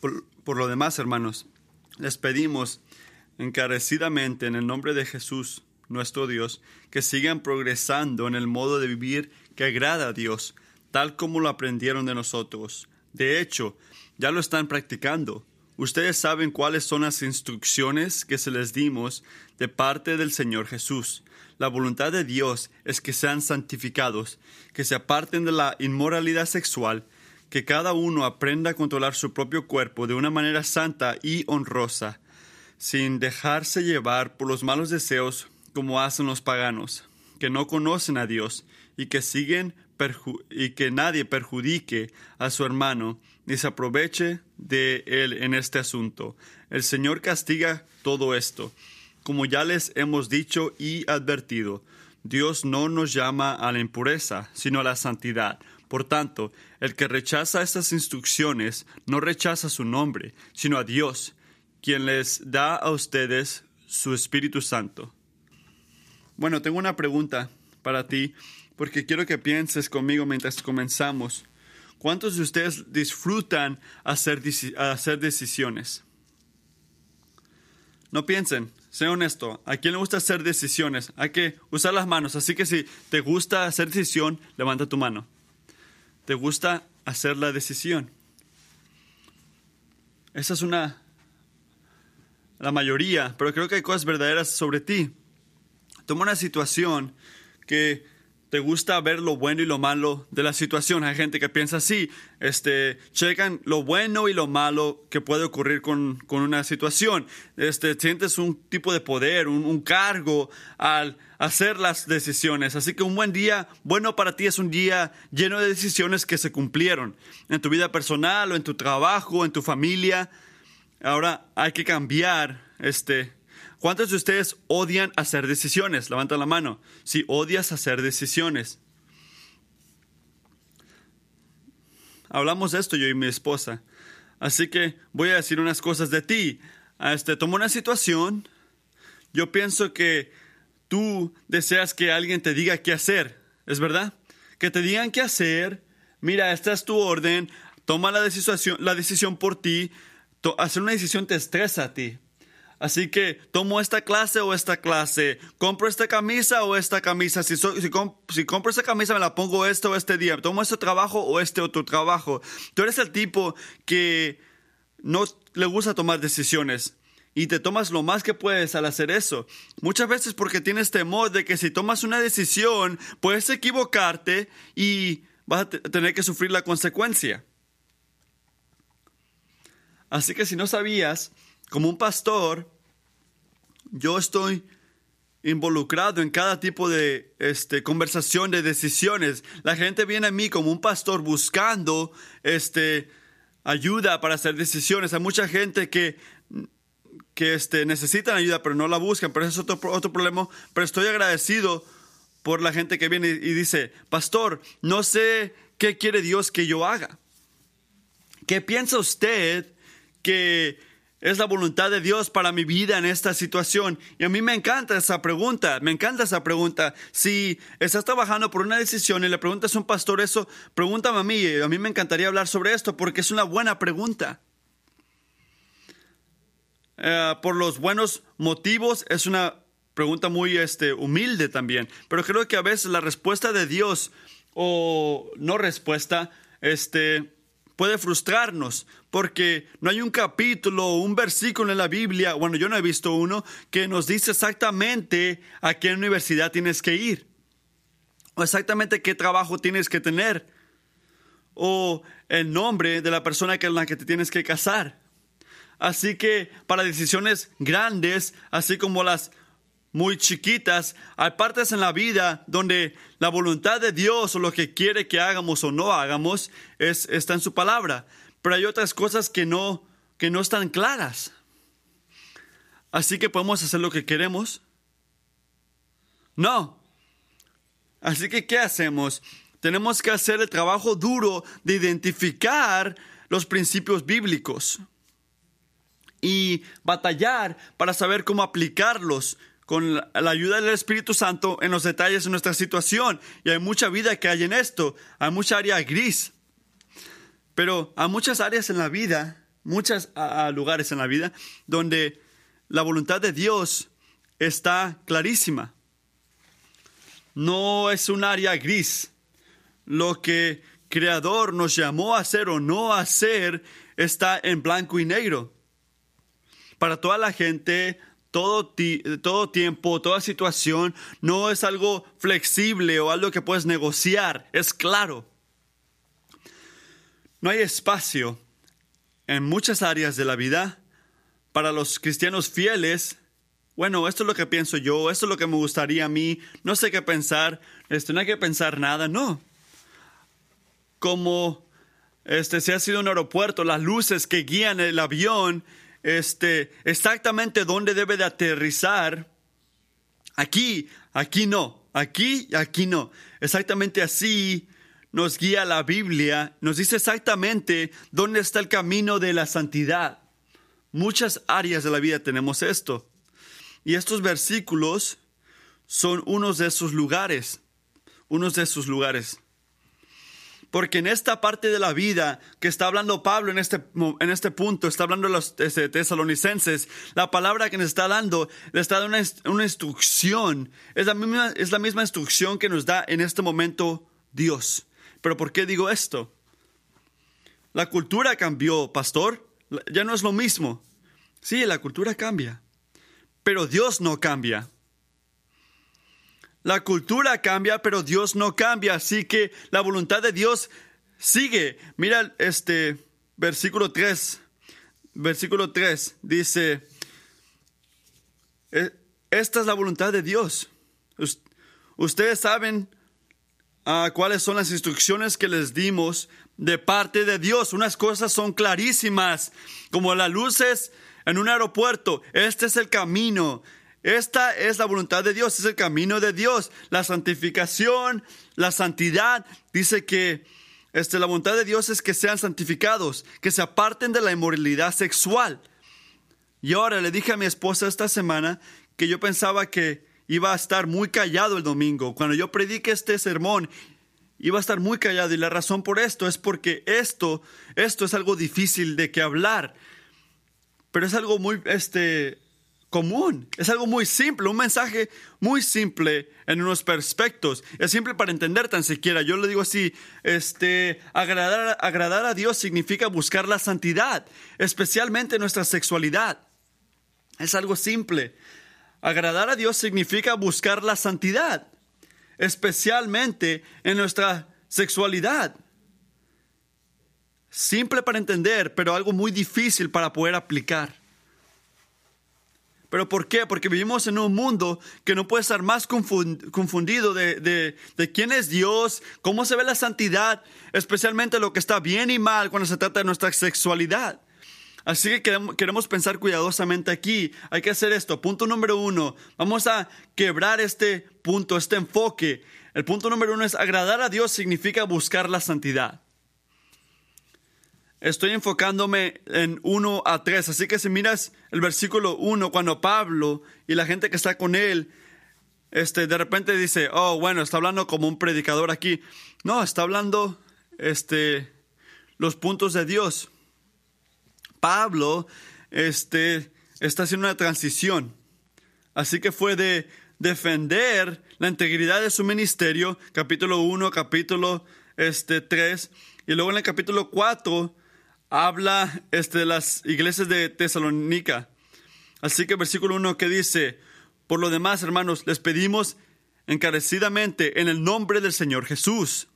Por, lo demás, hermanos, les pedimos encarecidamente en el nombre de Jesús, nuestro Dios, que sigan progresando en el modo de vivir que agrada a Dios, tal como lo aprendieron de nosotros. De hecho, ya lo están practicando. Ustedes saben cuáles son las instrucciones que se les dimos de parte del Señor Jesús. La voluntad de Dios es que sean santificados, que se aparten de la inmoralidad sexual, que cada uno aprenda a controlar su propio cuerpo de una manera santa y honrosa, sin dejarse llevar por los malos deseos como hacen los paganos, que no conocen a Dios y que siguen y que nadie perjudique a su hermano ni se aproveche de él en este asunto. El Señor castiga todo esto. Como ya les hemos dicho y advertido, Dios no nos llama a la impureza, sino a la santidad. Por tanto, el que rechaza estas instrucciones no rechaza su nombre, sino a Dios, quien les da a ustedes su Espíritu Santo. Bueno, tengo una pregunta para ti, porque quiero que pienses conmigo mientras comenzamos. ¿Cuántos de ustedes disfrutan hacer, hacer decisiones? No piensen, sé honesto. ¿A quién le gusta hacer decisiones? Hay que usar las manos. Así que si te gusta hacer decisión, levanta tu mano. ¿Te gusta hacer la decisión? Esa es una... La mayoría, pero creo que hay cosas verdaderas sobre ti. Toma una situación que te gusta ver lo bueno y lo malo de la situación. Hay gente que piensa así, este, checan lo bueno y lo malo que puede ocurrir con, una situación. Este, sientes un tipo de poder, un, un, cargo al hacer las decisiones. Así que un buen día, bueno para ti es un día lleno de decisiones que se cumplieron en tu vida personal o en tu trabajo, en tu familia. Ahora hay que cambiar este, ¿Cuántos de ustedes odian hacer decisiones? Levanta la mano. Si odias hacer decisiones. Hablamos de esto yo y mi esposa. Así que voy a decir unas cosas de ti. Este, tomo una situación. Yo pienso que tú deseas que alguien te diga qué hacer. ¿Es verdad? Que te digan qué hacer. Mira, esta es tu orden. Toma la decisión, la decisión por ti. hacer una decisión te estresa a ti. Así que tomo esta clase o esta clase, compro esta camisa o esta camisa, si, si, compro esta camisa me la pongo este o este día, tomo este trabajo o este otro trabajo. Tú eres el tipo que no le gusta tomar decisiones y te tomas lo más que puedes al hacer eso. Muchas veces porque tienes temor de que si tomas una decisión puedes equivocarte y vas a tener que sufrir la consecuencia. Así que si no sabías, como un pastor, yo estoy involucrado en cada tipo de este, conversación, de decisiones. La gente viene a mí como un pastor buscando este, ayuda para hacer decisiones. Hay mucha gente que, que este, necesitan ayuda pero no la buscan, pero eso es otro, otro problema. Pero estoy agradecido por la gente que viene y dice, pastor, no sé qué quiere Dios que yo haga. ¿Qué piensa usted que es la voluntad de Dios para mi vida en esta situación? Y a mí me encanta esa pregunta, me encanta esa pregunta. Si estás trabajando por una decisión y le preguntas a un pastor eso, pregúntame a mí. A mí me encantaría hablar sobre esto porque es una buena pregunta. Eh, por los buenos motivos es una pregunta muy este, humilde también. Pero creo que a veces la respuesta de Dios o no respuesta, este, puede frustrarnos porque no hay un capítulo o un versículo en la Biblia, bueno, yo no he visto uno, que nos dice exactamente a qué universidad tienes que ir, o exactamente qué trabajo tienes que tener, o el nombre de la persona con la que te tienes que casar. Así que para decisiones grandes, así como las muy chiquitas, hay partes en la vida donde la voluntad de Dios o lo que quiere que hagamos o no hagamos es, está en su palabra. Pero hay otras cosas que no, que no están claras. Así que podemos hacer lo que queremos. No. Así que, ¿qué hacemos? Tenemos que hacer el trabajo duro de identificar los principios bíblicos y batallar para saber cómo aplicarlos con la ayuda del Espíritu Santo en los detalles de nuestra situación. Y hay mucha vida que hay en esto, hay mucha área gris. Pero hay muchas áreas en la vida muchos lugares en la vida donde la voluntad de Dios está clarísima. No es un área gris. Lo que Creador nos llamó a hacer o no a hacer está en blanco y negro. Para toda la gente, todo, todo tiempo, toda situación, no es algo flexible o algo que puedes negociar, es claro. No hay espacio en muchas áreas de la vida para los cristianos fieles. Bueno, esto es lo que pienso yo, esto es lo que me gustaría a mí, no sé qué pensar, esto no hay que pensar nada, no. Como este, si ha sido un aeropuerto, las luces que guían el avión, este, exactamente dónde debe de aterrizar. Aquí, aquí no, aquí, aquí no. Exactamente así nos guía la Biblia, nos dice exactamente dónde está el camino de la santidad. Muchas áreas de la vida tenemos esto. Y estos versículos son unos de esos lugares, unos de esos lugares. Porque en esta parte de la vida que está hablando Pablo en este, en este punto, está hablando los este, tesalonicenses, la palabra que nos está dando, le está dando una, una instrucción. Es la, misma, es la misma instrucción que nos da en este momento Dios. Pero ¿por qué digo esto? La cultura cambió, pastor. Ya no es lo mismo. Sí, la cultura cambia. Pero Dios no cambia. La cultura cambia, pero Dios no cambia. Así que la voluntad de Dios sigue. Mira este versículo 3. Versículo 3 dice, e, esta es la voluntad de Dios. Ustedes saben uh, cuáles son las instrucciones que les dimos de parte de Dios. Unas cosas son clarísimas, como las luces en un aeropuerto. Este es el camino. Esta es la voluntad de Dios, es el camino de Dios. La santificación, la santidad, dice que este, la voluntad de Dios es que sean santificados, que se aparten de la inmoralidad sexual. Y ahora le dije a mi esposa esta semana que yo pensaba que iba a estar muy callado el domingo. Cuando yo predique este sermón, iba a estar muy callado. Y la razón por esto es porque esto, esto es algo difícil de que hablar. Pero es algo muy este, común. Es algo muy simple, un mensaje muy simple en unos perspectos. Es simple para entender tan siquiera. Yo le digo así, este, agradar, a Dios significa buscar la santidad, especialmente nuestra sexualidad. Es algo simple. Agradar a Dios significa buscar la santidad, especialmente en nuestra sexualidad. Simple para entender, pero algo muy difícil para poder aplicar. ¿Pero por qué? Porque vivimos en un mundo que no puede estar más confundido de, de, quién es Dios, cómo se ve la santidad, especialmente lo que está bien y mal cuando se trata de nuestra sexualidad. Así que queremos, pensar cuidadosamente aquí. Hay que hacer esto. Punto número uno. Vamos a quebrar este punto, este enfoque. El punto número uno es agradar a Dios significa buscar la santidad. Estoy enfocándome en 1 a 3. Así que si miras el versículo 1, cuando Pablo y la gente que está con él, este, de repente dice, oh, bueno, está hablando como un predicador aquí. No, está hablando este, los puntos de Dios. Pablo este, está haciendo una transición. Así que fue de defender la integridad de su ministerio, capítulo 1, capítulo este, 3, y luego en el capítulo 4 habla este, de las iglesias de Tesalónica. Así que versículo 1 que dice, por lo demás, hermanos, les pedimos encarecidamente en el nombre del Señor Jesús.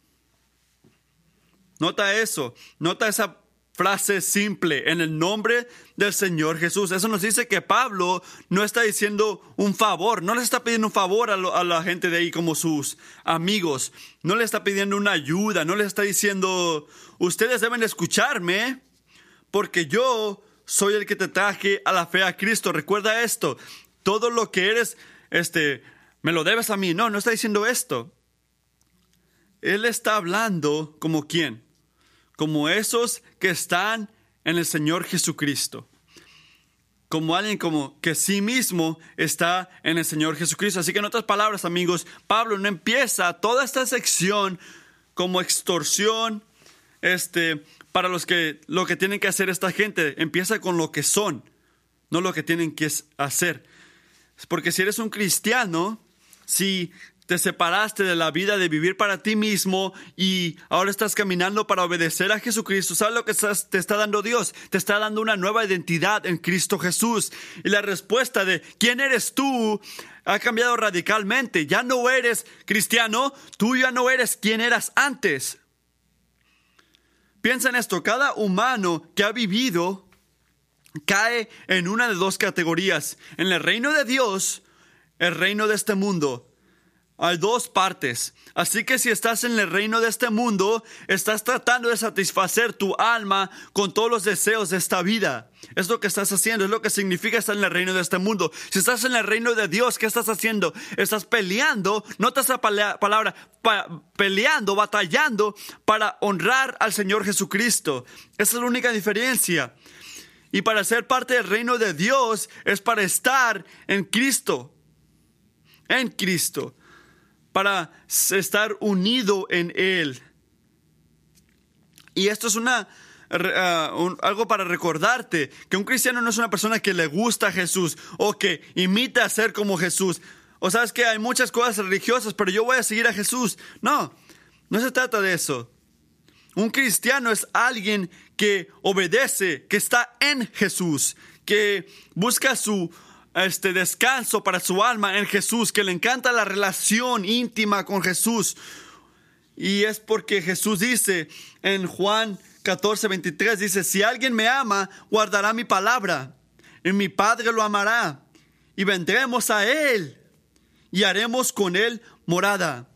Nota eso, nota esa frase simple, en el nombre del Señor Jesús. Eso nos dice que Pablo no está diciendo un favor, no le está pidiendo un favor a, la gente de ahí como sus amigos, no le está pidiendo una ayuda, no le está diciendo, ustedes deben escucharme porque yo soy el que te traje a la fe a Cristo. Recuerda esto, todo lo que eres, este, me lo debes a mí. No, no está diciendo esto. Él está hablando como quién? Como esos que están en el Señor Jesucristo. Como alguien como que sí mismo está en el Señor Jesucristo. Así que en otras palabras, amigos, Pablo no empieza toda esta sección como extorsión, este, para los que lo que tienen que hacer esta gente. Empieza con lo que son, no lo que tienen que hacer. Porque si eres un cristiano, si te separaste de la vida de vivir para ti mismo y ahora estás caminando para obedecer a Jesucristo. ¿Sabes lo que te está dando Dios? Te está dando una nueva identidad en Cristo Jesús. Y la respuesta de ¿quién eres tú? ha cambiado radicalmente. Ya no eres cristiano, tú ya no eres quien eras antes. Piensa en esto, cada humano que ha vivido cae en una de dos categorías. En el reino de Dios, el reino de este mundo. Hay dos partes. Así que si estás en el reino de este mundo, estás tratando de satisfacer tu alma con todos los deseos de esta vida. Es lo que estás haciendo, es lo que significa estar en el reino de este mundo. Si estás en el reino de Dios, ¿qué estás haciendo? Estás peleando, nota esa palabra, peleando, batallando para honrar al Señor Jesucristo. Esa es la única diferencia. Y para ser parte del reino de Dios es para estar en Cristo. En Cristo para estar unido en Él. Y esto es una, ah, algo para recordarte, que un cristiano no es una persona que le gusta a Jesús o que imita a ser como Jesús. O sabes que hay muchas cosas religiosas, pero yo voy a seguir a Jesús. No, no se trata de eso. Un cristiano es alguien que obedece, que está en Jesús, que busca su este descanso para su alma en Jesús, que le encanta la relación íntima con Jesús. Y es porque Jesús dice en Juan 14, 23, dice, si alguien me ama, guardará mi palabra, y mi Padre lo amará, y vendremos a Él, y haremos con Él morada.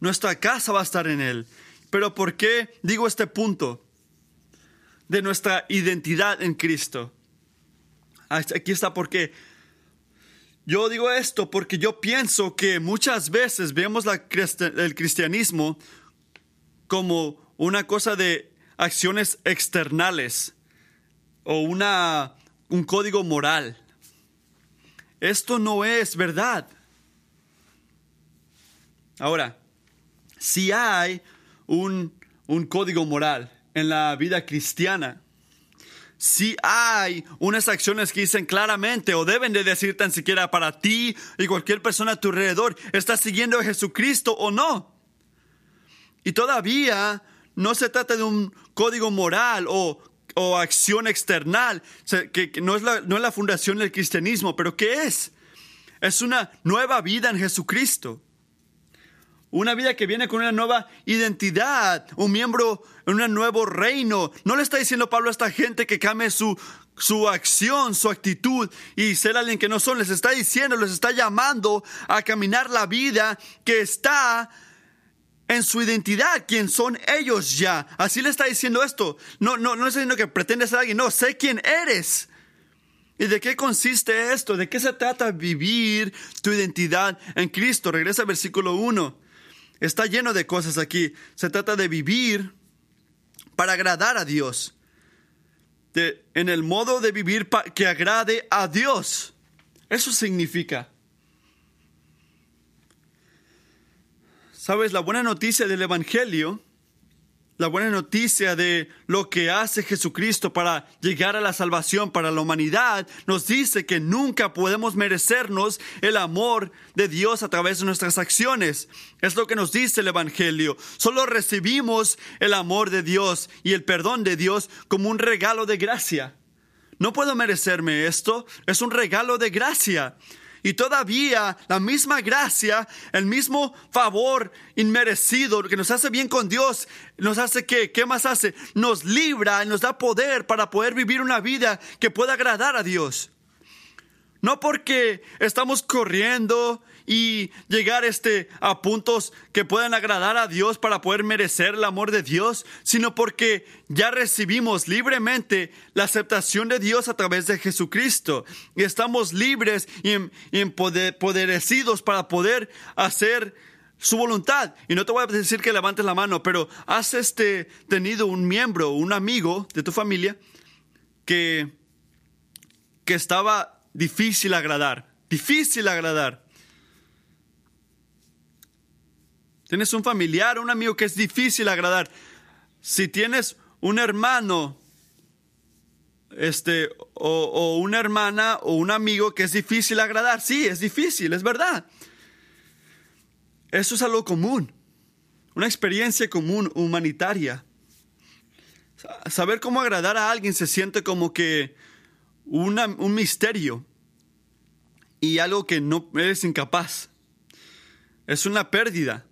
Nuestra casa va a estar en Él. Pero ¿por qué digo este punto? De nuestra identidad en Cristo. Aquí está porque yo digo esto porque yo pienso que muchas veces vemos el cristianismo como una cosa de acciones externales o una, un código moral. Esto no es verdad. Ahora, si hay un, un código moral en la vida cristiana, si hay unas acciones que dicen claramente o deben de decir tan siquiera para ti y cualquier persona a tu alrededor, ¿estás siguiendo a Jesucristo o no? Y todavía no se trata de un código moral o, acción external, que, no, es la, no es la fundación del cristianismo, pero ¿qué es? Es una nueva vida en Jesucristo. Una vida que viene con una nueva identidad, un miembro en un nuevo reino. No le está diciendo Pablo a esta gente que cambie su, su acción, su actitud y ser alguien que no son. Les está diciendo, les está llamando a caminar la vida que está en su identidad, quien son ellos ya. Así le está diciendo esto. No, no, no está diciendo que pretende ser alguien, no, sé quién eres. ¿Y de qué consiste esto? ¿De qué se trata vivir tu identidad en Cristo? Regresa al versículo 1. Está lleno de cosas aquí. Se trata de vivir para agradar a Dios. De, en el modo de vivir que agrade a Dios. Eso significa. Sabes, la buena noticia del Evangelio la buena noticia de lo que hace Jesucristo para llegar a la salvación para la humanidad nos dice que nunca podemos merecernos el amor de Dios a través de nuestras acciones. Es lo que nos dice el Evangelio. Solo recibimos el amor de Dios y el perdón de Dios como un regalo de gracia. No puedo merecerme esto, es un regalo de gracia. Y todavía la misma gracia, el mismo favor inmerecido que nos hace bien con Dios, nos hace que, ¿qué más hace? Nos libra y nos da poder para poder vivir una vida que pueda agradar a Dios. No porque estamos corriendo y llegar este, a puntos que puedan agradar a Dios para poder merecer el amor de Dios, sino porque ya recibimos libremente la aceptación de Dios a través de Jesucristo y estamos libres y, empoderecidos para poder hacer su voluntad. Y no te voy a decir que levantes la mano, pero has este, tenido un miembro, un amigo de tu familia que, que estaba difícil agradar, difícil agradar. Tienes un familiar, un amigo que es difícil agradar. si tienes un hermano este, o, una hermana o un amigo que es difícil agradar. Sí, es difícil, es verdad. Eso es algo común, una experiencia común humanitaria. Saber cómo agradar a alguien se siente como que un misterio y algo que no eres incapaz. Es una pérdida.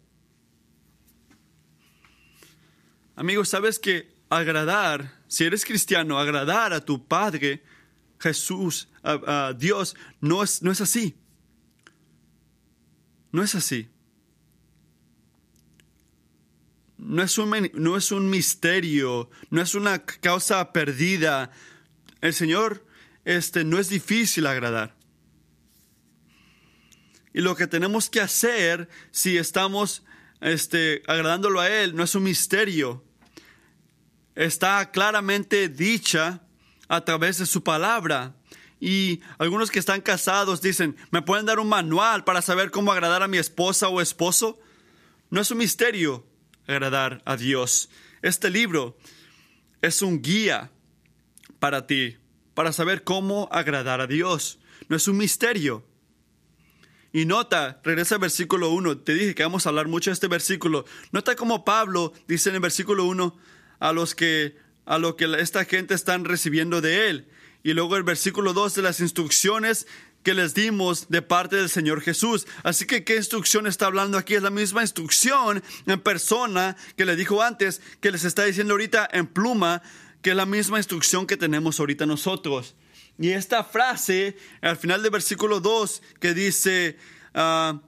Amigos, sabes que agradar, si eres cristiano, agradar a tu Padre, Jesús, a, Dios, no es, no es así. No es así. No es, un, no es un misterio, no es una causa perdida. El Señor este, no es difícil agradar. Y lo que tenemos que hacer si estamos este, agradándolo a Él no es un misterio. Está claramente dicha a través de su palabra. Y algunos que están casados dicen, ¿me pueden dar un manual para saber cómo agradar a mi esposa o esposo? No es un misterio agradar a Dios. Este libro es un guía para ti, para saber cómo agradar a Dios. No es un misterio. Y nota, regresa al versículo 1, te dije que vamos a hablar mucho de este versículo. Nota cómo Pablo dice en el versículo 1 a los que a lo que esta gente están recibiendo de él. Y luego el versículo 2 de las instrucciones que les dimos de parte del Señor Jesús. Así que, ¿qué instrucción está hablando aquí? Es la misma instrucción en persona que le dijo antes, que les está diciendo ahorita en pluma, que es la misma instrucción que tenemos ahorita nosotros. Y esta frase, al final del versículo 2, que dice, uh,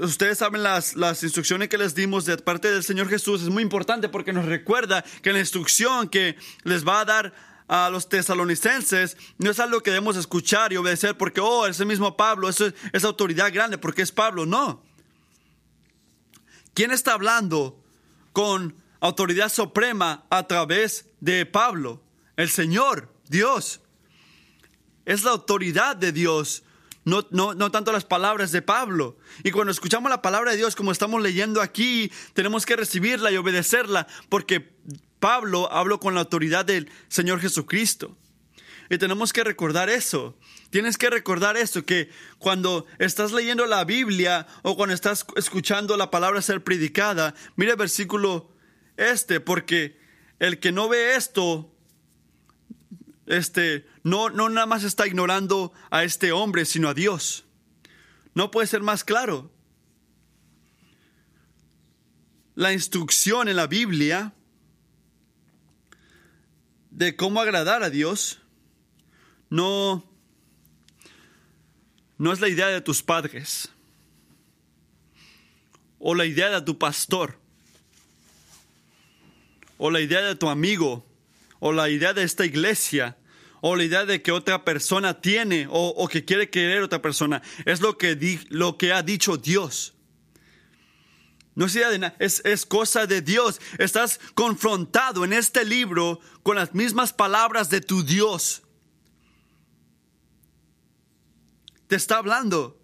ustedes saben las, las instrucciones que les dimos de parte del Señor Jesús, es muy importante porque nos recuerda que la instrucción que les va a dar a los tesalonicenses no es algo que debemos escuchar y obedecer porque, oh, ese mismo Pablo, eso es, autoridad grande porque es Pablo. No. ¿Quién está hablando con autoridad suprema a través de Pablo? El Señor, Dios. Es la autoridad de Dios, no, no, no, tanto las palabras de Pablo. Y cuando escuchamos la palabra de Dios, como estamos leyendo aquí, tenemos que recibirla y obedecerla, porque Pablo habló con la autoridad del Señor Jesucristo. Y tenemos que recordar eso. Tienes que recordar eso, que cuando estás leyendo la Biblia o cuando estás escuchando la palabra ser predicada, mira el versículo este, porque el que no ve esto, este, no, no nada más está ignorando a este hombre, sino a Dios. No puede ser más claro. La instrucción en la Biblia de cómo agradar a Dios no, no es la idea de tus padres o la idea de tu pastor o la idea de tu amigo o la idea de esta iglesia o la idea de que otra persona tiene o, que quiere querer otra persona. Es lo que, lo que ha dicho Dios. No es idea de nada, es, es cosa de Dios. Estás confrontado en este libro con las mismas palabras de tu Dios. Te está hablando.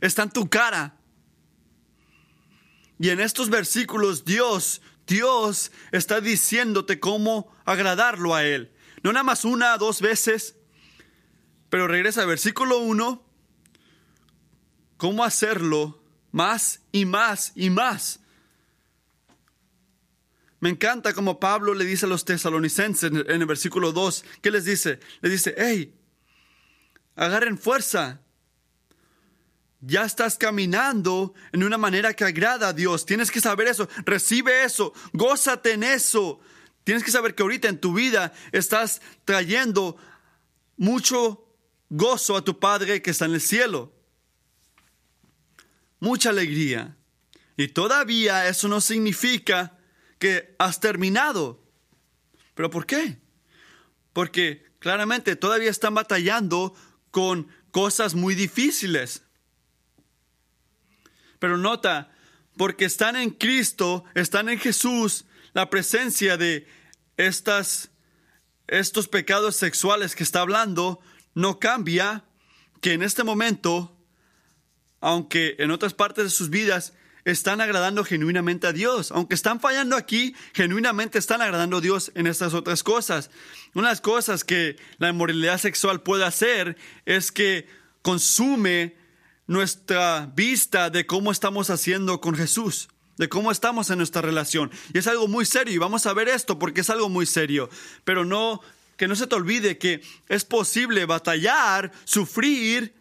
Está en tu cara. Y en estos versículos Dios, Dios está diciéndote cómo agradarlo a Él. No nada más una, dos veces, pero regresa al versículo 1, cómo hacerlo más y más y más. Me encanta como Pablo le dice a los tesalonicenses en el versículo 2, ¿qué les dice? Le dice, hey, agarren fuerza. Ya estás caminando en una manera que agrada a Dios. Tienes que saber eso. Recibe eso. Gózate en eso. Tienes que saber que ahorita en tu vida estás trayendo mucho gozo a tu Padre que está en el cielo mucha alegría. Y todavía eso no significa que has terminado. ¿Pero por qué? Porque claramente todavía están batallando con cosas muy difíciles. Pero nota, porque están en Cristo, están en Jesús, la presencia de estas, estos pecados sexuales que está hablando no cambia que en este momento aunque en otras partes de sus vidas están agradando genuinamente a Dios. Aunque están fallando aquí, genuinamente están agradando a Dios en estas otras cosas. Una de las cosas que la inmoralidad sexual puede hacer es que consume nuestra vista de cómo estamos haciendo con Jesús, de cómo estamos en nuestra relación. Y es algo muy serio y vamos a ver esto porque es algo muy serio. Pero no, que no se te olvide que es posible batallar, sufrir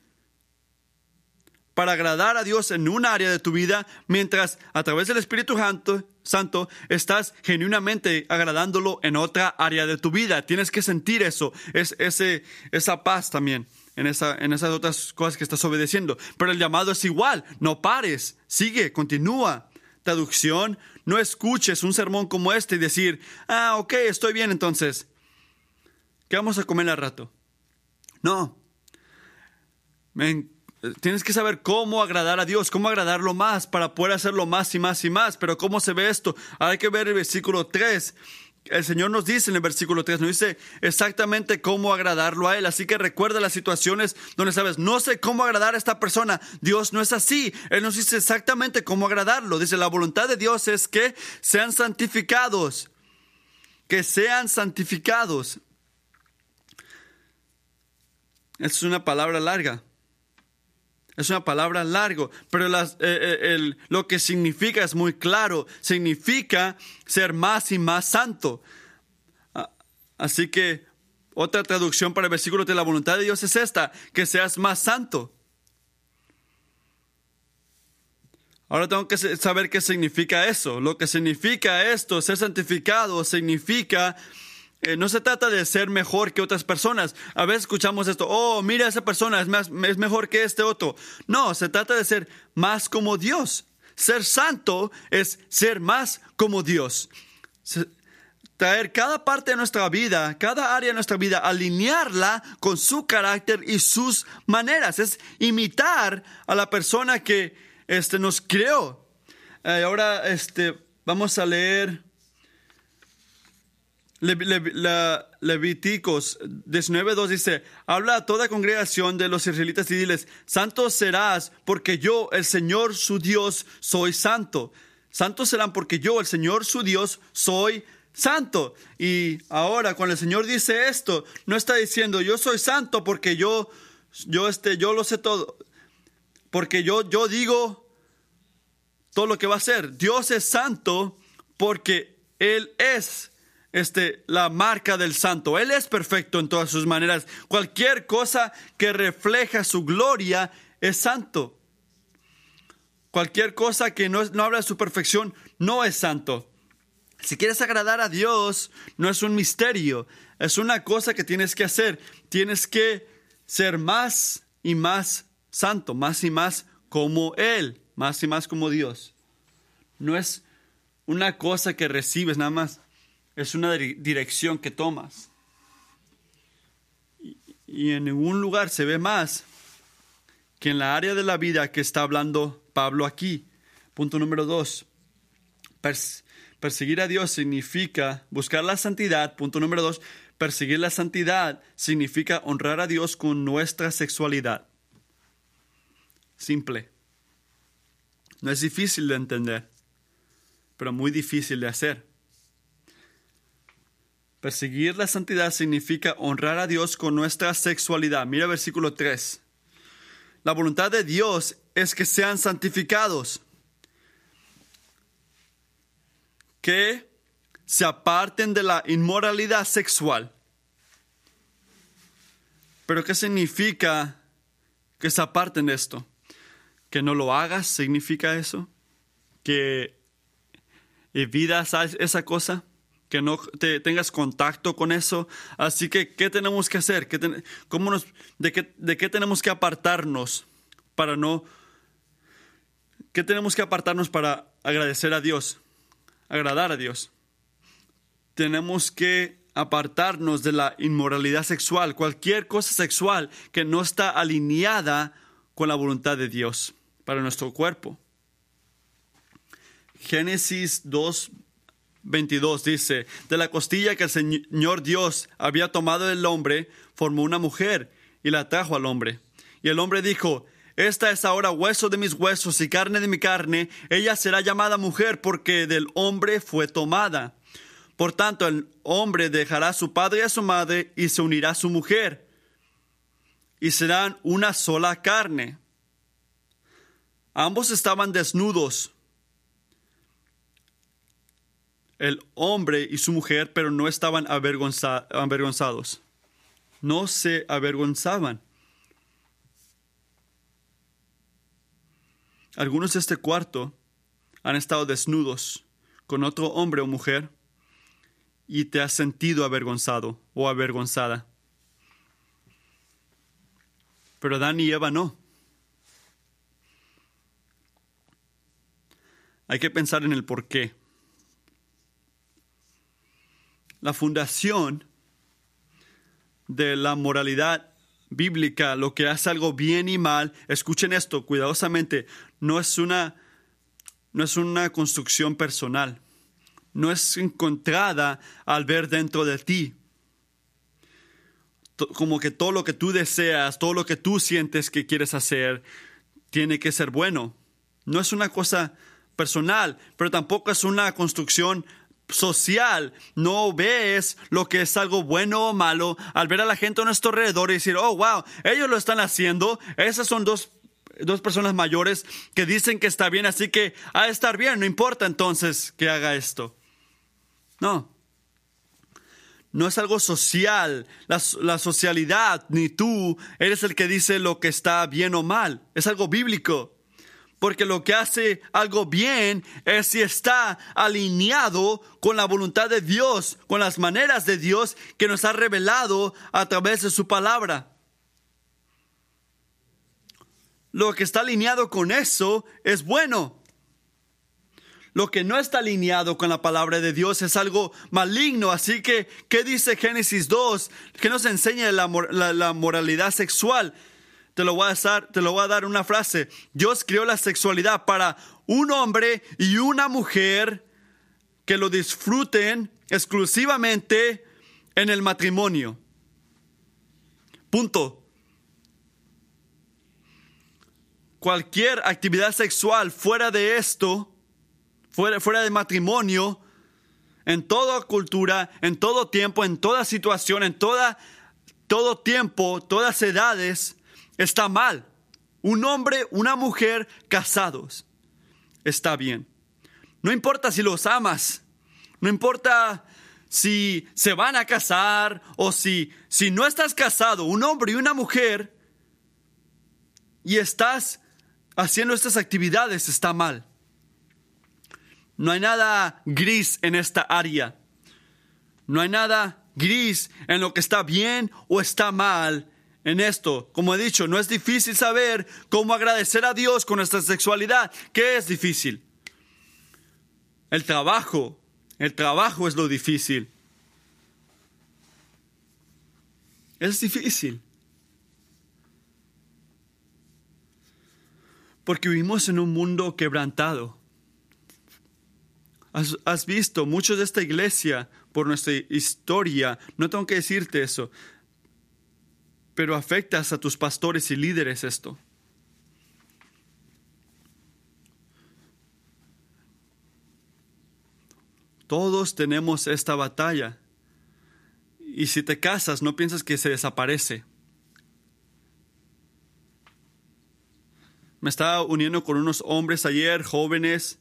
para agradar a Dios en un área de tu vida, mientras a través del Espíritu Santo, Santo estás genuinamente agradándolo en otra área de tu vida. Tienes que sentir eso, es, ese, esa paz también en, esa, en esas otras cosas que estás obedeciendo. Pero el llamado es igual, no pares, sigue, continúa. Traducción, no escuches un sermón como este y decir, ah, ok, estoy bien entonces. ¿Qué vamos a comer al rato? No. tienes que saber cómo agradar a Dios, cómo agradarlo más para poder hacerlo más y más y más. Pero ¿cómo se ve esto? Hay que ver el versículo 3 el Señor nos dice en el versículo 3, nos dice exactamente cómo agradarlo a Él. Así que recuerda las situaciones donde sabes, no sé cómo agradar a esta persona. Dios no es así. Él nos dice exactamente cómo agradarlo. Dice, la voluntad de Dios es que sean santificados. Que sean santificados. Es una palabra larga. Es una palabra largo, pero eh, eh, lo que significa es muy claro. Significa ser más y más santo. Ah, así que otra traducción para el versículo de la voluntad de Dios es esta, que seas más santo. Ahora tengo que saber qué significa eso. Lo que significa esto, ser santificado, significa eh, no se trata de ser mejor que otras personas. A veces escuchamos esto, oh, mira, esa persona es, más, es mejor que este otro. No, se trata de ser más como Dios. Ser santo es ser más como Dios. traer cada parte de nuestra vida, cada área de nuestra vida, alinearla con su carácter y sus maneras. Es imitar a la persona que este, nos creó. Eh, ahora este, vamos a leer Levíticos 19.2 dice, habla a toda congregación de los israelitas y diles, santos serás porque yo, el Señor su Dios, soy santo. Santos serán porque yo, el Señor su Dios, soy santo. Y ahora cuando el Señor dice esto, no está diciendo, yo soy santo porque yo, yo, este, yo lo sé todo. Porque yo, yo digo todo lo que va a ser. Dios es santo porque Él es este, la marca del santo. Él es perfecto en todas sus maneras. Cualquier cosa que refleja su gloria es santo. Cualquier cosa que no, no habla de su perfección no es santo. Si quieres agradar a Dios, no es un misterio, es una cosa que tienes que hacer. Tienes que ser más y más santo, más y más como Él, más y más como Dios. No es una cosa que recibes nada más es una dirección que tomas. Y en ningún lugar se ve más que en la área de la vida que está hablando Pablo aquí. Punto número dos. perseguir a Dios significa buscar la santidad. Punto número dos. Perseguir la santidad significa honrar a Dios con nuestra sexualidad. Simple. No es difícil de entender, pero muy difícil de hacer. Perseguir la santidad significa honrar a Dios con nuestra sexualidad. Mira versículo 3. La voluntad de Dios es que sean santificados, que se aparten de la inmoralidad sexual. Pero ¿qué significa que se aparten de esto? ¿Que no lo hagas significa eso? ¿Que evitas esa cosa? Que no te, tengas contacto con eso. Así que, ¿qué tenemos que hacer? ¿Qué cómo nos, de, qué, ¿De qué tenemos que apartarnos para no... ¿Qué tenemos que apartarnos para agradecer a Dios? Agradar a Dios. Tenemos que apartarnos de la inmoralidad sexual, cualquier cosa sexual que no está alineada con la voluntad de Dios para nuestro cuerpo. Génesis 2, 22 dice, de la costilla que el Señor Dios había tomado del hombre, formó una mujer y la trajo al hombre. Y el hombre dijo, esta es ahora hueso de mis huesos y carne de mi carne, ella será llamada mujer porque del hombre fue tomada. Por tanto, el hombre dejará a su padre y a su madre y se unirá a su mujer, y serán una sola carne. Ambos estaban desnudos, el hombre y su mujer, pero no estaban avergonzados. No se avergonzaban. Algunos de este cuarto han estado desnudos con otro hombre o mujer y te has sentido avergonzado o avergonzada. Pero Adán y Eva no. Hay que pensar en el por qué. La fundación de la moralidad bíblica, lo que hace algo bien y mal, escuchen esto cuidadosamente, no es una, no es una construcción personal, no es encontrada al ver dentro de ti. Como que todo lo que tú deseas, todo lo que tú sientes que quieres hacer, tiene que ser bueno. No es una cosa personal, pero tampoco es una construcción social, no ves lo que es algo bueno o malo al ver a la gente a nuestro alrededor y decir, oh, wow, ellos lo están haciendo, esas son dos, dos personas mayores que dicen que está bien, así que ha de estar bien, no importa entonces que haga esto. No. No es algo social, la, la socialidad, ni tú eres el que dice lo que está bien o mal, es algo bíblico porque lo que hace algo bien es si está alineado con la voluntad de Dios, con las maneras de Dios que nos ha revelado a través de su palabra. Lo que está alineado con eso es bueno. Lo que no está alineado con la palabra de Dios es algo maligno. Así que, ¿qué dice Génesis 2? Que nos enseña la, la moralidad sexual te lo voy a dar, te lo voy a dar una frase. Dios creó la sexualidad para un hombre y una mujer que lo disfruten exclusivamente en el matrimonio. Punto. Cualquier actividad sexual fuera de esto, fuera, fuera de matrimonio, en toda cultura, en todo tiempo, en toda situación, en toda, todo tiempo, todas edades, está mal. Un hombre, una mujer casados está bien. No importa si los amas, no importa si se van a casar o si, si no estás casado, un hombre y una mujer, y estás haciendo estas actividades, está mal. No hay nada gris en esta área. No hay nada gris en lo que está bien o está mal en esto. Como he dicho, no es difícil saber cómo agradecer a Dios con nuestra sexualidad. ¿Qué es difícil? El trabajo. El trabajo es lo difícil. Es difícil. Porque vivimos en un mundo quebrantado. Has, has, visto, muchos de esta iglesia, por nuestra historia, no tengo que decirte eso, pero afectas a tus pastores y líderes esto. Todos tenemos esta batalla. Y si te casas, no piensas que se desaparece. Me estaba uniendo con unos hombres ayer, jóvenes.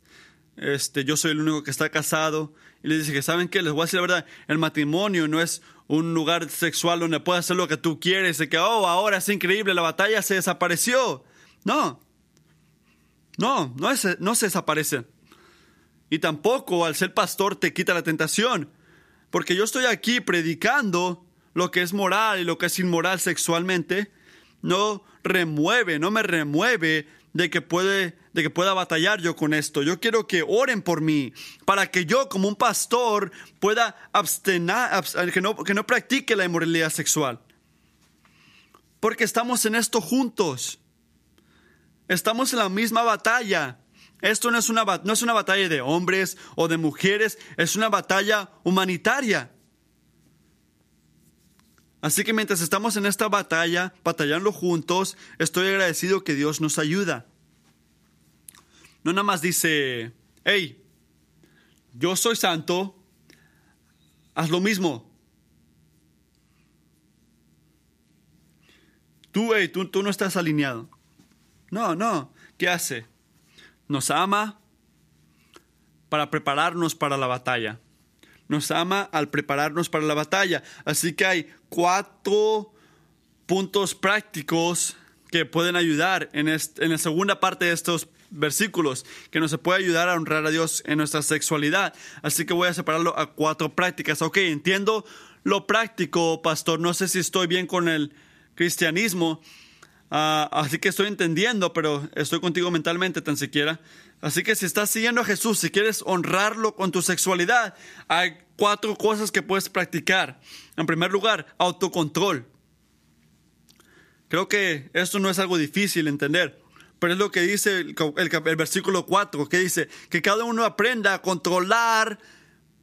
Este, yo soy el único que está casado. Y les dice que, ¿saben qué? Les voy a decir la verdad. El matrimonio no es un lugar sexual donde puedes hacer lo que tú quieres, de que, oh, ahora es increíble, la batalla se desapareció. No, no, no, es, no se desaparece. Y tampoco al ser pastor te quita la tentación, porque yo estoy aquí predicando lo que es moral y lo que es inmoral sexualmente, no remueve, no me remueve de que puede de que pueda batallar yo con esto. Yo quiero que oren por mí para que yo como un pastor pueda abstener, que no, que no practique la inmoralidad sexual. Porque estamos en esto juntos. Estamos en la misma batalla. Esto no es, una, no es una batalla de hombres o de mujeres, es una batalla humanitaria. Así que mientras estamos en esta batalla, batallando juntos, estoy agradecido que Dios nos ayuda. No nada más dice, hey, yo soy santo, haz lo mismo. Tú, hey, tú, tú no estás alineado. No, no. ¿Qué hace? Nos ama para prepararnos para la batalla. Nos ama al prepararnos para la batalla. Así que hay cuatro puntos prácticos que pueden ayudar en, en la segunda parte de estos versículos que nos puede ayudar a honrar a Dios en nuestra sexualidad. Así que voy a separarlo a cuatro prácticas. Ok, entiendo lo práctico, pastor. No sé si estoy bien con el cristianismo. Ah, así que estoy entendiendo, pero estoy contigo mentalmente tan siquiera. Así que si estás siguiendo a Jesús, si quieres honrarlo con tu sexualidad, hay cuatro cosas que puedes practicar. En primer lugar, autocontrol. Creo que esto no es algo difícil entender. Pero es lo que dice el, versículo 4, que dice que cada uno aprenda a controlar,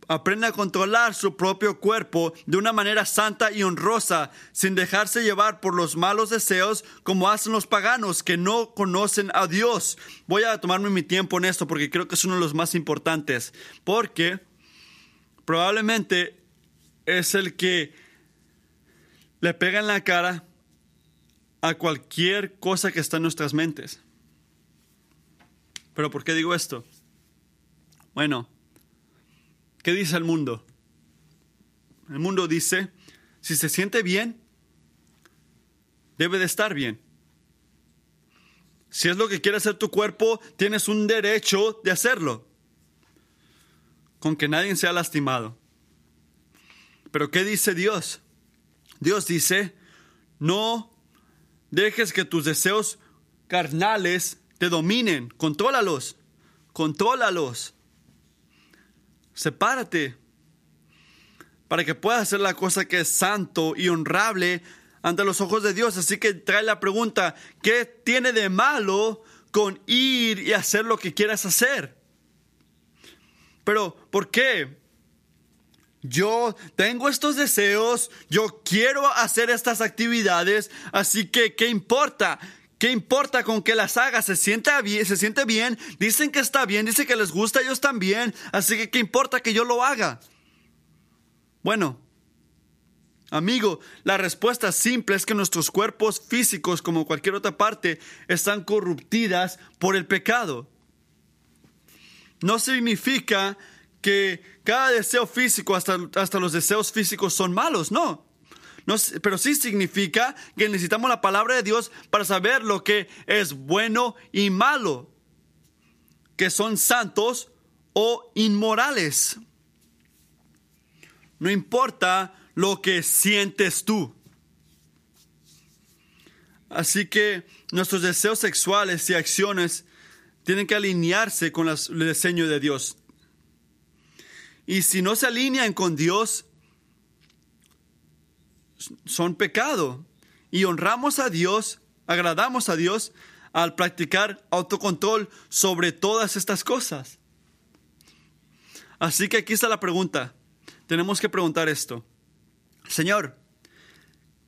aprenda a controlar su propio cuerpo de una manera santa y honrosa, sin dejarse llevar por los malos deseos como hacen los paganos que no conocen a Dios. Voy a tomarme mi tiempo en esto porque creo que es uno de los más importantes, porque probablemente es el que le pega en la cara a cualquier cosa que está en nuestras mentes. Pero ¿por qué digo esto? Bueno, ¿qué dice el mundo? El mundo dice, si se siente bien, debe de estar bien. Si es lo que quiere hacer tu cuerpo, tienes un derecho de hacerlo, con que nadie sea lastimado. Pero ¿qué dice Dios? Dios dice, no dejes que tus deseos carnales te dominen, contrólalos, contrólalos. Sepárate para que puedas hacer la cosa que es santo y honrable ante los ojos de Dios. Así que trae la pregunta, ¿qué tiene de malo con ir y hacer lo que quieras hacer? Pero, ¿por qué? Yo tengo estos deseos, yo quiero hacer estas actividades, así que ¿qué importa? ¿Qué importa con que las haga? Se siente bien, se siente bien, dicen que está bien, dicen que les gusta a ellos también, así que ¿qué importa que yo lo haga? Bueno, amigo, la respuesta simple es que nuestros cuerpos físicos, como cualquier otra parte, están corruptidas por el pecado. No significa que cada deseo físico, hasta, hasta los deseos físicos son malos, no. Pero sí significa que necesitamos la palabra de Dios para saber lo que es bueno y malo, que son santos o inmorales. No importa lo que sientes tú. Así que nuestros deseos sexuales y acciones tienen que alinearse con el diseño de Dios. Y si no se alinean con Dios, son pecado. Y honramos a Dios, agradamos a Dios al practicar autocontrol sobre todas estas cosas. Así que aquí está la pregunta. Tenemos que preguntar esto. Señor,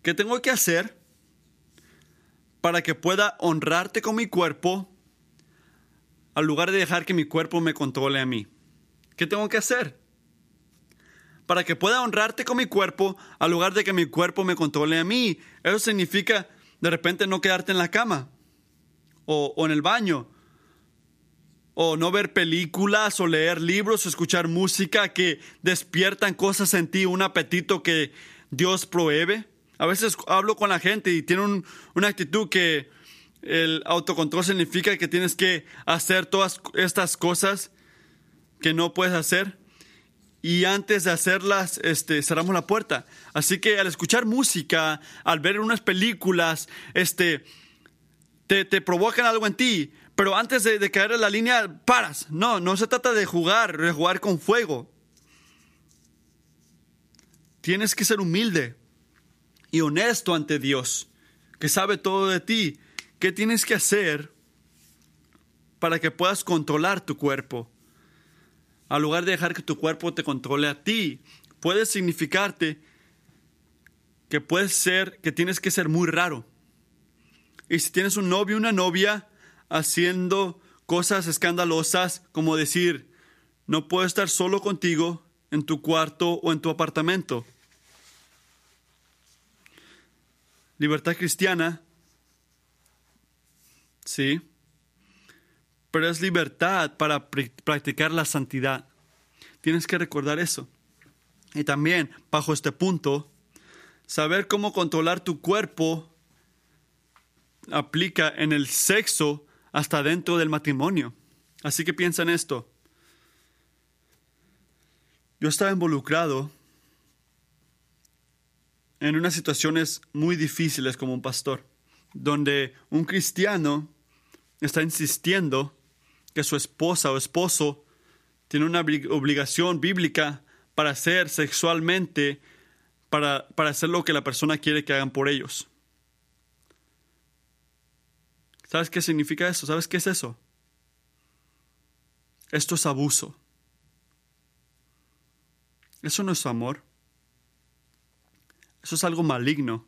¿qué tengo que hacer para que pueda honrarte con mi cuerpo al lugar de dejar que mi cuerpo me controle a mí? ¿Qué tengo que hacer? Para que pueda honrarte con mi cuerpo, al lugar de que mi cuerpo me controle a mí. Eso significa de repente no quedarte en la cama o, en el baño, o no ver películas o leer libros o escuchar música que despiertan cosas en ti, un apetito que Dios prohíbe. A veces hablo con la gente y tienen una actitud que el autocontrol significa que tienes que hacer todas estas cosas que no puedes hacer y antes de hacerlas este, cerramos la puerta. Así que al escuchar música, al ver unas películas, este, te, provocan algo en ti, pero antes de, de, caer en la línea, paras. No, no se trata de jugar, de jugar con fuego. Tienes que ser humilde y honesto ante Dios, que sabe todo de ti. ¿Qué tienes que hacer para que puedas controlar tu cuerpo? Al lugar de dejar que tu cuerpo te controle a ti. Puede significarte que puede ser, que tienes que ser muy raro. Y si tienes un novio, una novia haciendo cosas escandalosas, como decir, no puedo estar solo contigo en tu cuarto o en tu apartamento. Libertad cristiana, sí, pero es libertad para practicar la santidad. Tienes que recordar eso. Y también, bajo este punto, saber cómo controlar tu cuerpo aplica en el sexo hasta dentro del matrimonio. Así que piensa en esto. Yo estaba involucrado en unas situaciones muy difíciles como un pastor, donde un cristiano está insistiendo que su esposa o esposo tiene una obligación bíblica para ser sexualmente, para, para hacer lo que la persona quiere que hagan por ellos. ¿Sabes qué significa eso? ¿Sabes qué es eso? Esto es abuso. Eso no es amor. Eso es algo maligno.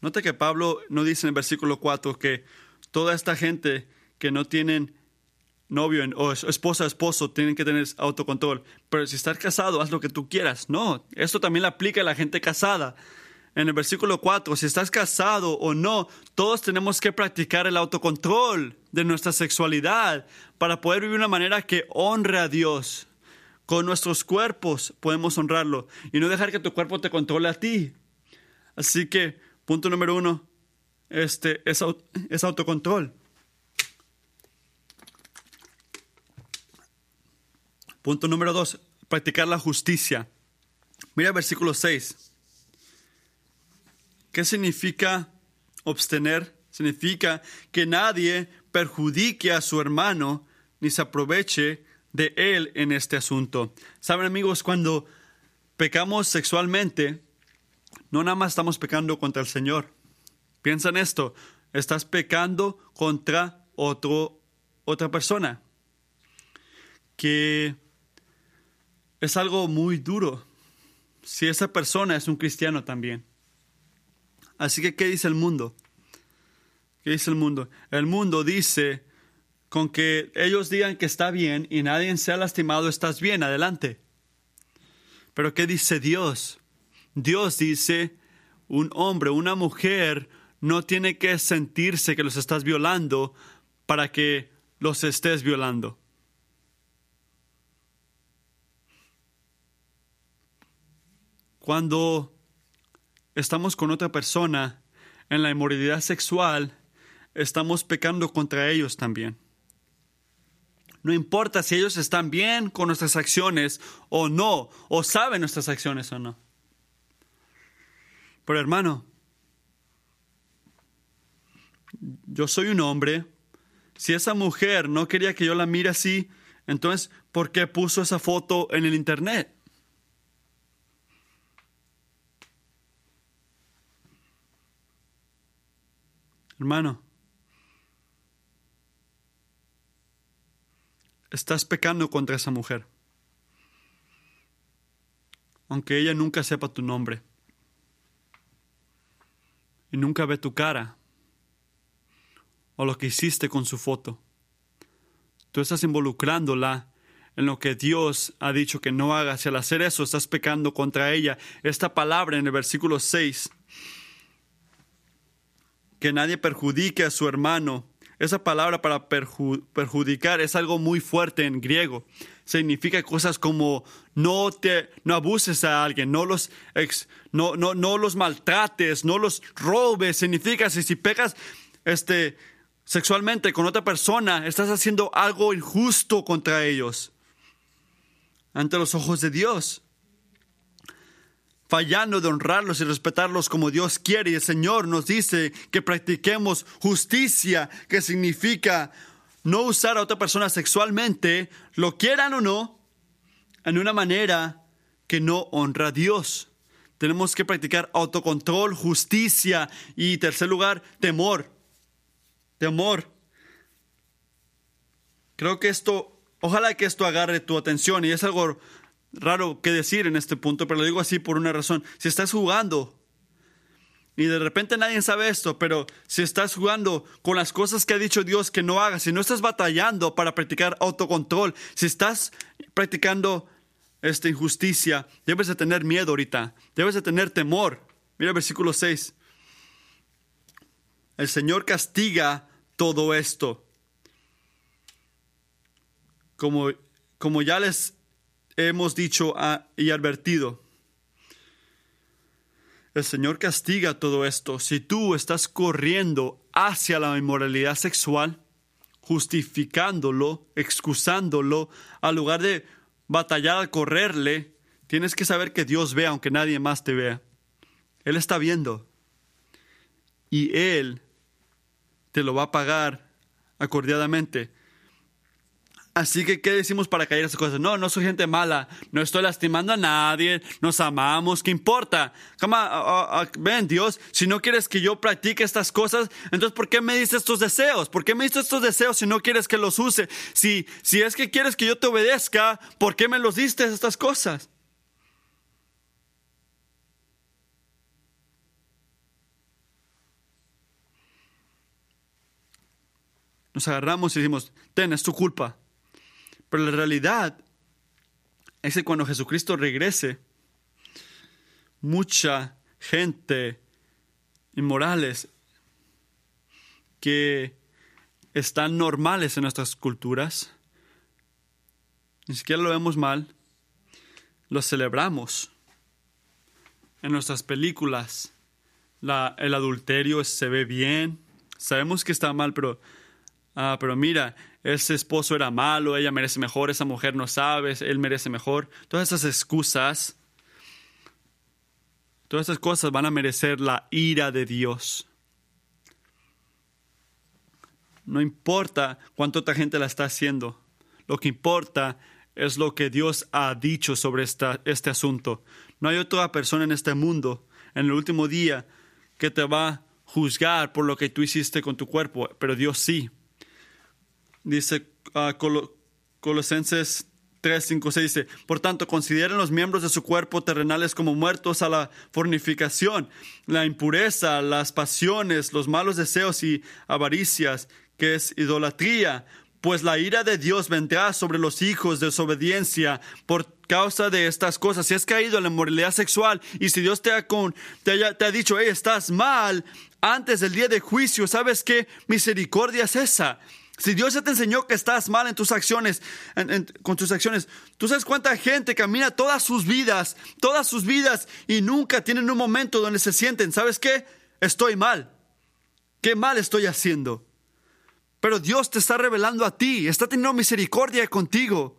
Nota que Pablo no dice en el versículo 4 que toda esta gente que no tienen novio o esposa, esposo, tienen que tener autocontrol. Pero si estás casado, haz lo que tú quieras. No, esto también le aplica a la gente casada en el versículo 4, si estás casado o no, todos tenemos que practicar el autocontrol de nuestra sexualidad para poder vivir de una manera que honre a Dios. Con nuestros cuerpos podemos honrarlo y no dejar que tu cuerpo te controle a ti. Así que, punto número uno, este, es, es autocontrol. Punto número dos, practicar la justicia. Mira versículo 6. ¿Qué significa abstener? Significa que nadie perjudique a su hermano ni se aproveche de él en este asunto. Saben amigos, cuando pecamos sexualmente, no nada más estamos pecando contra el Señor. Piensa en esto, estás pecando contra otro, otra persona, que es algo muy duro si esa persona es un cristiano también. Así que, ¿qué dice el mundo? ¿Qué dice el mundo? El mundo dice, con que ellos digan que está bien y nadie se ha lastimado, estás bien, adelante. Pero ¿qué dice Dios? Dios dice, un hombre, una mujer, no tiene que sentirse que los estás violando para que los estés violando. Cuando estamos con otra persona en la inmoralidad sexual, estamos pecando contra ellos también. No importa si ellos están bien con nuestras acciones o no, o saben nuestras acciones o no. Pero hermano, yo soy un hombre. Si esa mujer no quería que yo la mire así, entonces, ¿por qué puso esa foto en el Internet? Hermano, estás pecando contra esa mujer, aunque ella nunca sepa tu nombre y nunca ve tu cara o lo que hiciste con su foto. Tú estás involucrándola en lo que Dios ha dicho que no hagas y al hacer eso estás pecando contra ella. Esta palabra en el versículo 6 que nadie perjudique a su hermano. Esa palabra para perjudicar es algo muy fuerte en griego. Significa cosas como no te no abuses a alguien, no los no, no, no los maltrates, no los robes. Significa si, si pegas este sexualmente con otra persona, estás haciendo algo injusto contra ellos ante los ojos de Dios fallando de honrarlos y respetarlos como Dios quiere. Y el Señor nos dice que practiquemos justicia, que significa no usar a otra persona sexualmente, lo quieran o no, en una manera que no honra a Dios. Tenemos que practicar autocontrol, justicia y, tercer lugar, temor. Temor. Creo que esto, ojalá que esto agarre tu atención y es algo raro que decir en este punto, pero lo digo así por una razón. Si estás jugando y de repente nadie sabe esto, pero si estás jugando con las cosas que ha dicho Dios que no hagas, si no estás batallando para practicar autocontrol, si estás practicando esta injusticia, debes de tener miedo ahorita, debes de tener temor. Mira el versículo 6. El Señor castiga todo esto. Como, como ya les hemos dicho y advertido. El Señor castiga todo esto. Si tú estás corriendo hacia la inmoralidad sexual, justificándolo, excusándolo, al lugar de batallar al correrle, tienes que saber que Dios ve aunque nadie más te vea. Él está viendo. Y Él te lo va a pagar acordiadamente. Así que, ¿qué decimos para caer esas cosas? No, no soy gente mala, no estoy lastimando a nadie, nos amamos, ¿qué importa? ven, Dios, si no quieres que yo practique estas cosas, entonces, ¿por qué me dices estos deseos? ¿Por qué me dices estos deseos si no quieres que los use? Si, si es que quieres que yo te obedezca, ¿por qué me los diste estas cosas? Nos agarramos y decimos, ten, es tu culpa. Pero la realidad es que cuando Jesucristo regrese, mucha gente inmorales que están normales en nuestras culturas, ni siquiera lo vemos mal, lo celebramos. En nuestras películas, el adulterio se ve bien, sabemos que está mal, pero, ah, pero mira, ese esposo era malo, ella merece mejor, esa mujer no sabe, él merece mejor. Todas esas excusas, todas esas cosas van a merecer la ira de Dios. No importa cuánta otra gente la está haciendo, lo que importa es lo que Dios ha dicho sobre esta, este asunto. No hay otra persona en este mundo, en el último día, que te va a juzgar por lo que tú hiciste con tu cuerpo, pero Dios sí. Dice uh, Colosenses 3, 5, 6 dice, por tanto, consideren los miembros de su cuerpo terrenales como muertos a la fornificación, la impureza, las pasiones, los malos deseos y avaricias, que es idolatría, pues la ira de Dios vendrá sobre los hijos de desobediencia por causa de estas cosas. Si has caído en la inmoralidad sexual y si Dios te ha, con, te, ha dicho, hey, estás mal, antes del día de juicio, ¿sabes qué misericordia es esa? Si Dios ya te enseñó que estás mal en tus acciones, con tus acciones, tú sabes cuánta gente camina todas sus vidas, todas sus vidas y nunca tienen un momento donde se sienten, ¿sabes qué? Estoy mal. ¿Qué mal estoy haciendo? Pero Dios te está revelando a ti, está teniendo misericordia contigo.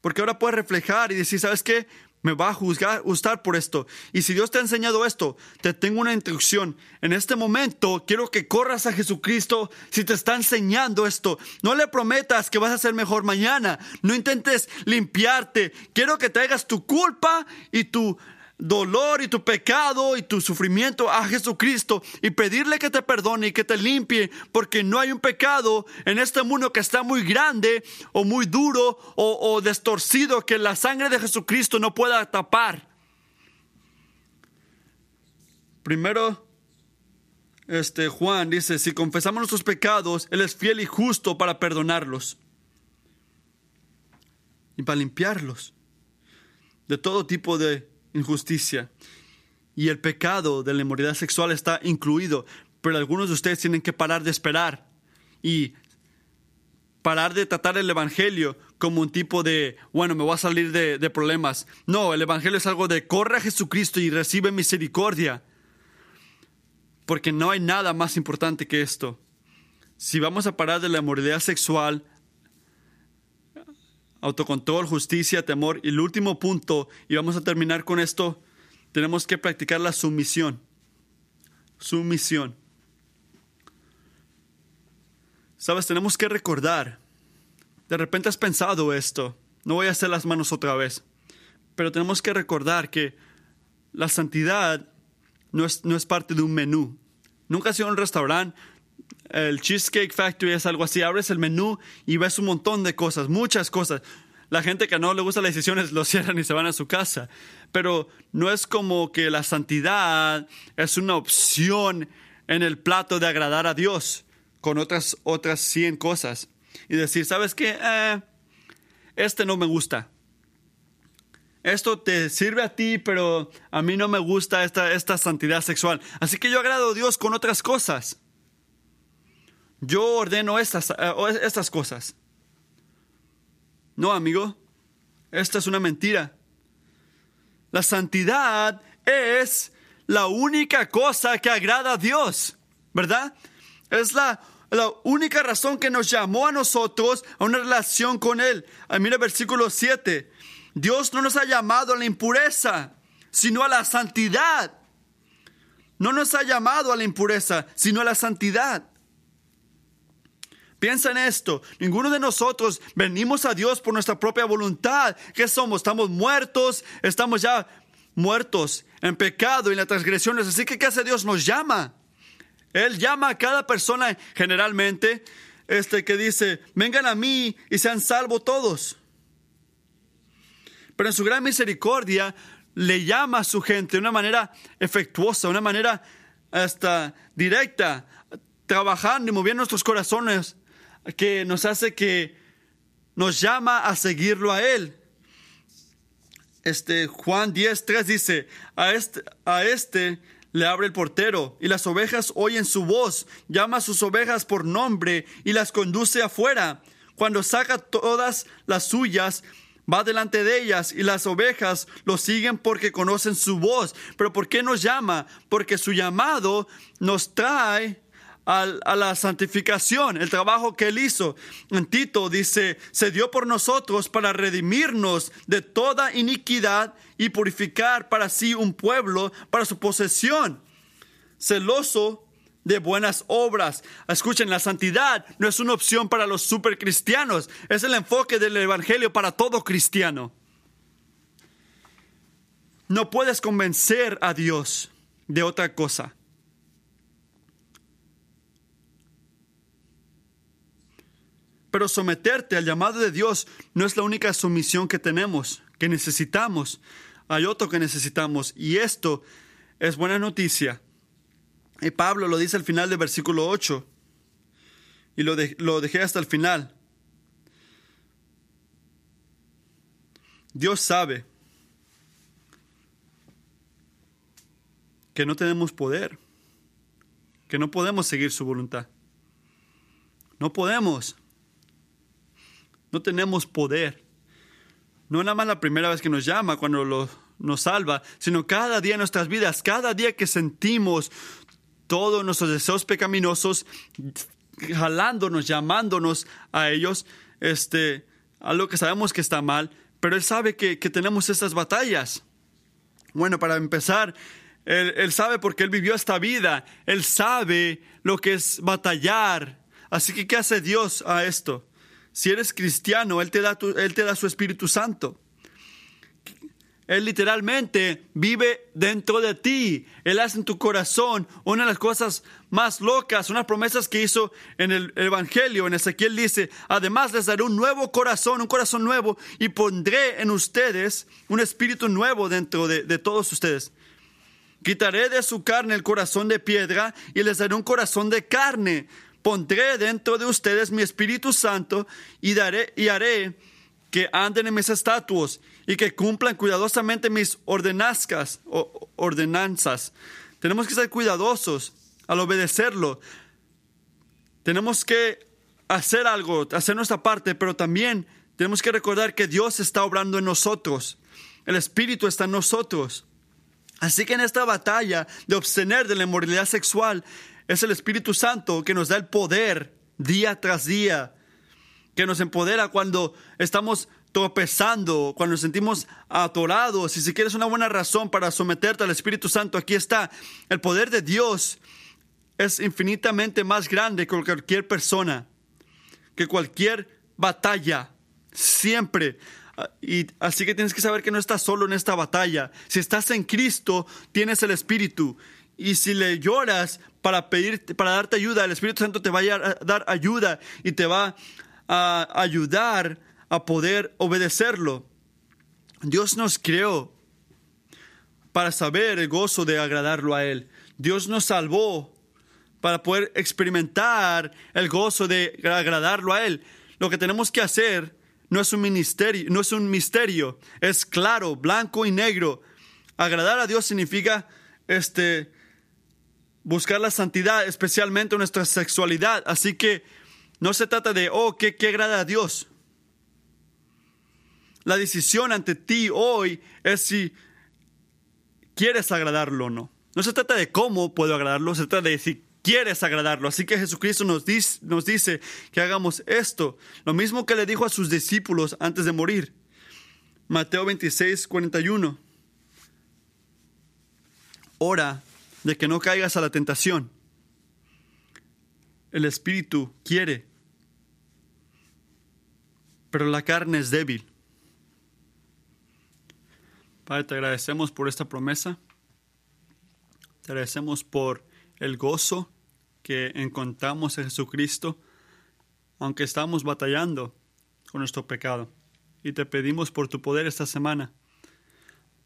Porque ahora puedes reflejar y decir, ¿sabes qué? Me va a juzgar, gustar por esto. Y si Dios te ha enseñado esto, te tengo una instrucción. En este momento quiero que corras a Jesucristo si te está enseñando esto. No le prometas que vas a ser mejor mañana. No intentes limpiarte. Quiero que traigas tu culpa y tu dolor y tu pecado y tu sufrimiento a Jesucristo y pedirle que te perdone y que te limpie, porque no hay un pecado en este mundo que está muy grande o muy duro o, o destorcido que la sangre de Jesucristo no pueda tapar. Primero, este Juan dice, si confesamos nuestros pecados, Él es fiel y justo para perdonarlos y para limpiarlos de todo tipo de injusticia. Y el pecado de la inmoralidad sexual está incluido, pero algunos de ustedes tienen que parar de esperar y parar de tratar el Evangelio como un tipo de, bueno, me voy a salir de, problemas. No, el Evangelio es algo de corre a Jesucristo y recibe misericordia. Porque no hay nada más importante que esto. Si vamos a parar de la inmoralidad sexual, autocontrol, justicia, temor. Y el último punto, y vamos a terminar con esto, tenemos que practicar la sumisión. Sumisión. Sabes, tenemos que recordar. De repente has pensado esto. No voy a hacer las manos otra vez. Pero tenemos que recordar que la santidad no es, no es parte de un menú. Nunca has ido a un restaurante el Cheesecake Factory es algo así. Abres el menú y ves un montón de cosas, muchas cosas. La gente que no le gusta las decisiones lo cierran y se van a su casa. Pero no es como que la santidad es una opción en el plato de agradar a Dios con otras, otras 100 cosas. Y decir, ¿sabes qué? Eh, este no me gusta. Esto te sirve a ti, pero a mí no me gusta esta, esta santidad sexual. Así que yo agrado a Dios con otras cosas. Yo ordeno estas, eh, estas cosas. No, amigo, esta es una mentira. La santidad es la única cosa que agrada a Dios, ¿verdad? Es la, la única razón que nos llamó a nosotros a una relación con Él. Ah, mira el versículo 7. Dios no nos ha llamado a la impureza, sino a la santidad. No nos ha llamado a la impureza, sino a la santidad. Piensa en esto. Ninguno de nosotros venimos a Dios por nuestra propia voluntad. ¿Qué somos? Estamos muertos, estamos ya muertos en pecado y en las transgresiones. Así que, ¿qué hace Dios? Nos llama. Él llama a cada persona generalmente este que dice, vengan a mí y sean salvos todos. Pero en su gran misericordia le llama a su gente de una manera efectuosa, de una manera hasta directa, trabajando y moviendo nuestros corazones que nos hace que nos llama a seguirlo a Él. Este Juan 10:3 dice, a este, a este le abre el portero y las ovejas oyen su voz, llama a sus ovejas por nombre y las conduce afuera. Cuando saca todas las suyas, va delante de ellas y las ovejas lo siguen porque conocen su voz. Pero ¿por qué nos llama? Porque su llamado nos trae a la santificación, el trabajo que Él hizo. En Tito dice, se dio por nosotros para redimirnos de toda iniquidad y purificar para sí un pueblo para su posesión, celoso de buenas obras. Escuchen, la santidad no es una opción para los supercristianos, es el enfoque del Evangelio para todo cristiano. No puedes convencer a Dios de otra cosa. Pero someterte al llamado de Dios no es la única sumisión que tenemos, que necesitamos. Hay otro que necesitamos y esto es buena noticia. Y Pablo lo dice al final del versículo 8 y lo, lo dejé hasta el final. Dios sabe que no tenemos poder, que no podemos seguir su voluntad. No podemos no tenemos poder. No nada más la primera vez que nos llama, cuando lo, nos salva, sino cada día en nuestras vidas, cada día que sentimos todos nuestros deseos pecaminosos jalándonos, llamándonos a ellos, este, algo que sabemos que está mal, pero Él sabe que, que tenemos estas batallas. Bueno, para empezar, él, él, sabe porque Él vivió esta vida, Él sabe lo que es batallar. Así que, ¿qué hace Dios a esto? Si eres cristiano, Él te da, Él te da su Espíritu Santo. Él literalmente vive dentro de ti. Él hace en tu corazón una de las cosas más locas, unas promesas que hizo en el Evangelio. En Ezequiel dice, además les daré un nuevo corazón, un corazón nuevo, y pondré en ustedes un espíritu nuevo dentro de, de todos ustedes. Quitaré de su carne el corazón de piedra y les daré un corazón de carne pondré dentro de ustedes mi Espíritu Santo y, daré, y haré que anden en mis estatuos y que cumplan cuidadosamente mis ordenanzas, ordenanzas. Tenemos que ser cuidadosos al obedecerlo. Tenemos que hacer algo, hacer nuestra parte, pero también tenemos que recordar que Dios está obrando en nosotros. El Espíritu está en nosotros. Así que en esta batalla de obtener de la inmoralidad sexual, es el Espíritu Santo que nos da el poder día tras día, que nos empodera cuando estamos tropezando, cuando nos sentimos atorados. Y si quieres una buena razón para someterte al Espíritu Santo, aquí está. El poder de Dios es infinitamente más grande que cualquier persona, que cualquier batalla. Siempre. Y así que tienes que saber que no estás solo en esta batalla. Si estás en Cristo, tienes el Espíritu Y si le lloras para pedir, para darte ayuda, el Espíritu Santo te va a dar ayuda y te va a ayudar a poder obedecerlo. Dios nos creó para saber el gozo de agradarlo a Él. Dios nos salvó para poder experimentar el gozo de agradarlo a Él. Lo que tenemos que hacer no es un ministerio, no es un misterio, es claro, blanco y negro. Agradar a Dios significa este buscar la santidad, especialmente en nuestra sexualidad. Así que no se trata de, oh, ¿qué, qué agrada a Dios? La decisión ante ti hoy es si quieres agradarlo o no. No se trata de cómo puedo agradarlo, se trata de si quieres agradarlo. Así que Jesucristo nos dice, nos dice que hagamos esto. Lo mismo que le dijo a sus discípulos antes de morir. Mateo 26, 41. Ora de que no caigas a la tentación. El espíritu quiere, pero la carne es débil. Padre, te agradecemos por esta promesa. Te agradecemos por el gozo que encontramos en Jesucristo, aunque estamos batallando con nuestro pecado. Y te pedimos por tu poder esta semana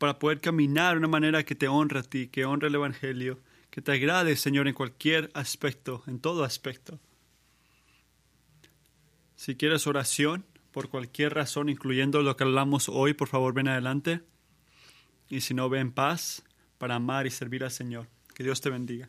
para poder caminar de una manera que te honre a ti, que honre el Evangelio, que te agrade, Señor, en cualquier aspecto, en todo aspecto. Si quieres oración, por cualquier razón, incluyendo lo que hablamos hoy, por favor ven adelante. Y si no, ven paz para amar y servir al Señor. Que Dios te bendiga.